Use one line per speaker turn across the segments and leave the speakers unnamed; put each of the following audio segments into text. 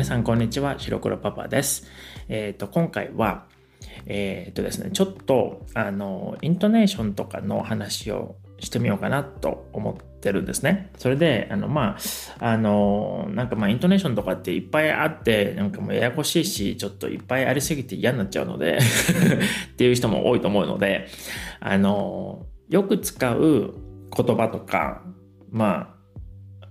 皆さんこんにちは、白黒パパです。えっ、ー、と、今回は、えっ、ー、とですね、ちょっと、あの、イントネーションとかの話をしてみようかなと思ってるんですね。それで、あの、まあ、あの、なんかまあ、イントネーションとかっていっぱいあって、なんかもうややこしいし、ちょっといっぱいありすぎて嫌になっちゃうので っていう人も多いと思うので、あの、よく使う言葉とか、まあ、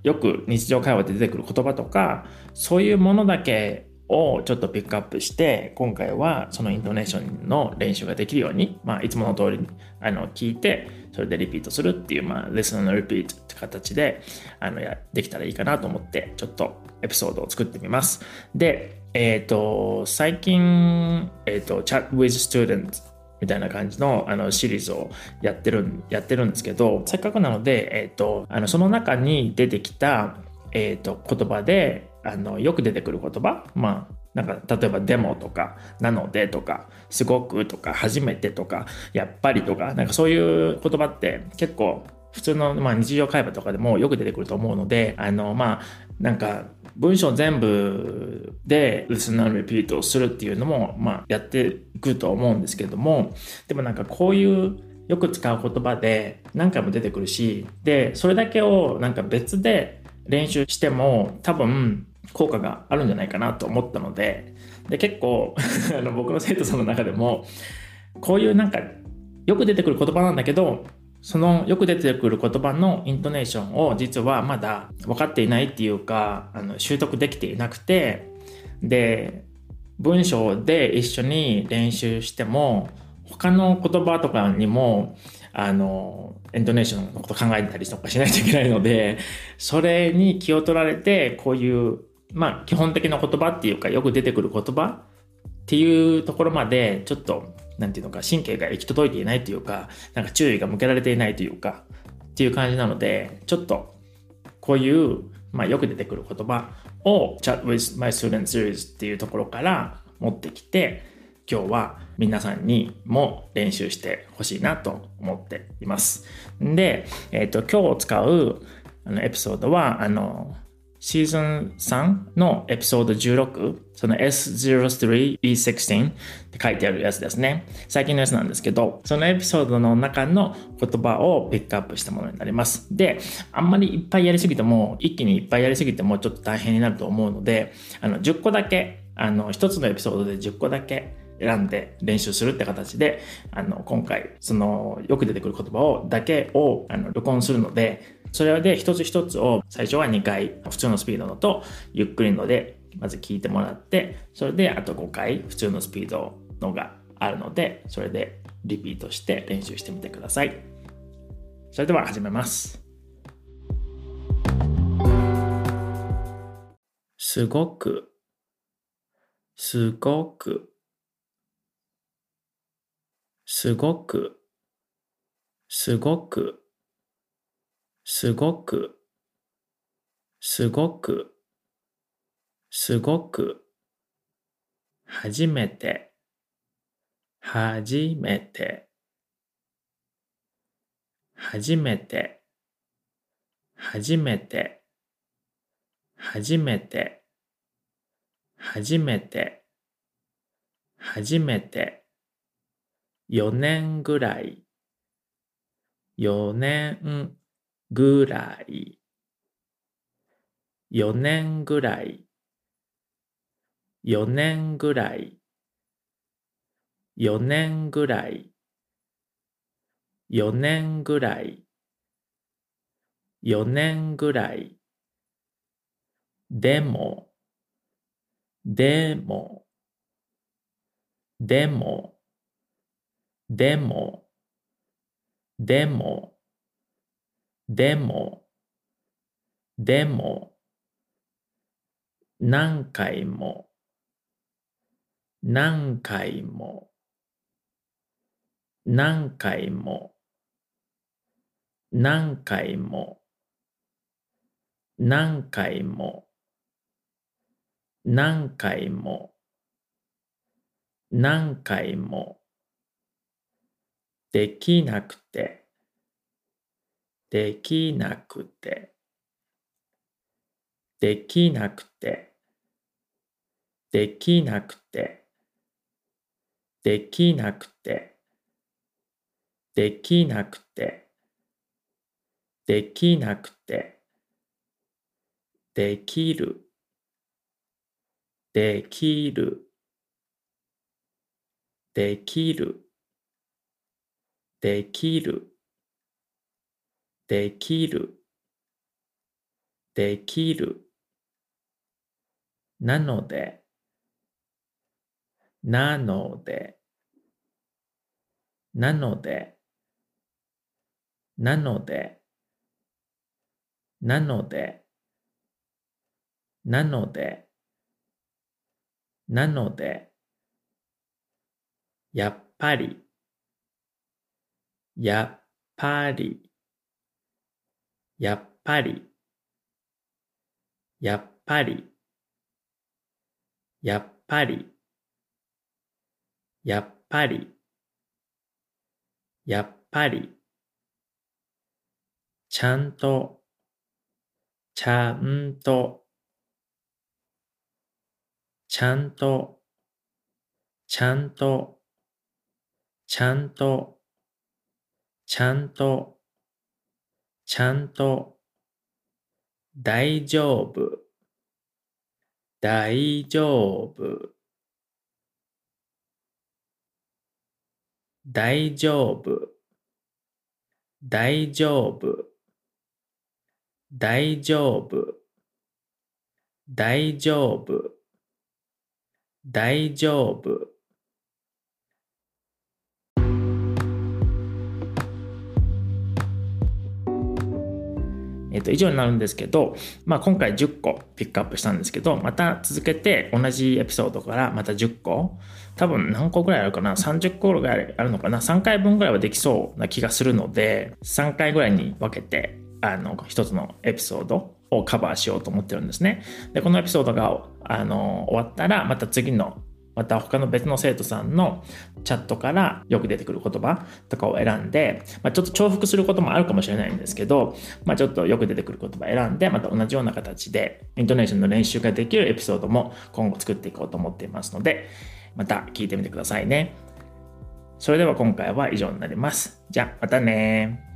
よく日常会話で出てくる言葉とかそういうものだけをちょっとピックアップして今回はそのイントネーションの練習ができるように、まあ、いつもの通りにあの聞いてそれでリピートするっていう、まあ、レッスンのリピートって形であのやできたらいいかなと思ってちょっとエピソードを作ってみます。で、えっ、ー、と最近、えっ、ー、と Chat with Students みたいな感じのあのシリーズをやってるやってるんですけどせっかくなので、えーと、あのその中に出てきた、えーと、言葉であのよく出てくる言葉まあなんか例えば「でも」とか「なので」とか「すごく」とか「初めて」とか「やっぱり」とかなんかそういう言葉って結構普通の、まあ、日常会話とかでもよく出てくると思うのであのまあなんか文章全部で listen and repeat をするっていうのも、まあ、やっていくと思うんですけども、でもなんかこういうよく使う言葉で何回も出てくるし、で、それだけをなんか別で練習しても多分効果があるんじゃないかなと思ったので、で、結構 あの僕の生徒さんの中でも、こういうなんかよく出てくる言葉なんだけど、そのよく出てくる言葉のイントネーションを実はまだ分かっていないっていうかあの習得できていなくてで文章で一緒に練習しても他の言葉とかにもあのイントネーションのこと考えたりとかしないといけないのでそれに気を取られてこういうまあ基本的な言葉っていうかよく出てくる言葉っていうところまでちょっとなんていうのか、神経が行き届いていないというか、なんか注意が向けられていないというか、っていう感じなので、ちょっと、こういう、まあ、よく出てくる言葉を Chat with My Student Series っていうところから持ってきて、今日は皆さんにも練習してほしいなと思っています。で、えっ、ー、と、今日使うあのエピソードは、あの、シーズン3のエピソード16、その S03E16 って書いてあるやつですね。最近のやつなんですけど、そのエピソードの中の言葉をピックアップしたものになります。で、あんまりいっぱいやりすぎても、一気にいっぱいやりすぎてもちょっと大変になると思うので、あの、10個だけ、あの、1つのエピソードで10個だけ選んで練習するって形で、あの、今回、その、よく出てくる言葉を、だけを、あの、録音するので、それで一つ一つを最初は2回普通のスピードのとゆっくりのでまず聞いてもらってそれであと5回普通のスピードのがあるのでそれでリピートして練習してみてください。それでは始めます。すごくすごくすごくすごくすごく、すごく、すごく、はじめて、はじめて、はじめて、はじめて、はじめて、はじめて、はじめて、4年ぐらい、4年ぐらい、4年ぐらい、4年ぐらい、4年ぐらい、4年ぐらい、4年ぐらい、でも、でも、でも、でも、でも、でも、でも、何回も、何回も、何回も、何回も、何回も、何回も、何回も、できなくて、できなくて、できなくて、できなくて、できなくて、できなくて、できなくて、できる、できる、できる、できる、できる、できる。なので、なので、なので、なので、なので、なので、なので、やっぱり、やっぱり、やっぱり、やっぱり、やっぱり、やっぱり、やっぱり、ちゃんと、ちゃんと、ちゃんと、ちゃんと、ちゃんと、ちゃんと、ちゃんと、大丈夫、大丈夫、大丈夫、大丈夫、大丈夫、大丈夫、大丈夫。えっと、以上になるんですけど、まあ、今回10個ピックアップしたんですけど、また続けて同じエピソードからまた10個、多分何個ぐらいあるかな ?30 個ぐらいあるのかな ?3 回分ぐらいはできそうな気がするので、3回ぐらいに分けて、あの、一つのエピソードをカバーしようと思ってるんですね。で、このエピソードが、あの、終わったら、また次のまた他の別の生徒さんのチャットからよく出てくる言葉とかを選んで、まあ、ちょっと重複することもあるかもしれないんですけど、まあ、ちょっとよく出てくる言葉選んで、また同じような形でイントネーションの練習ができるエピソードも今後作っていこうと思っていますので、また聞いてみてくださいね。それでは今回は以上になります。じゃあまたね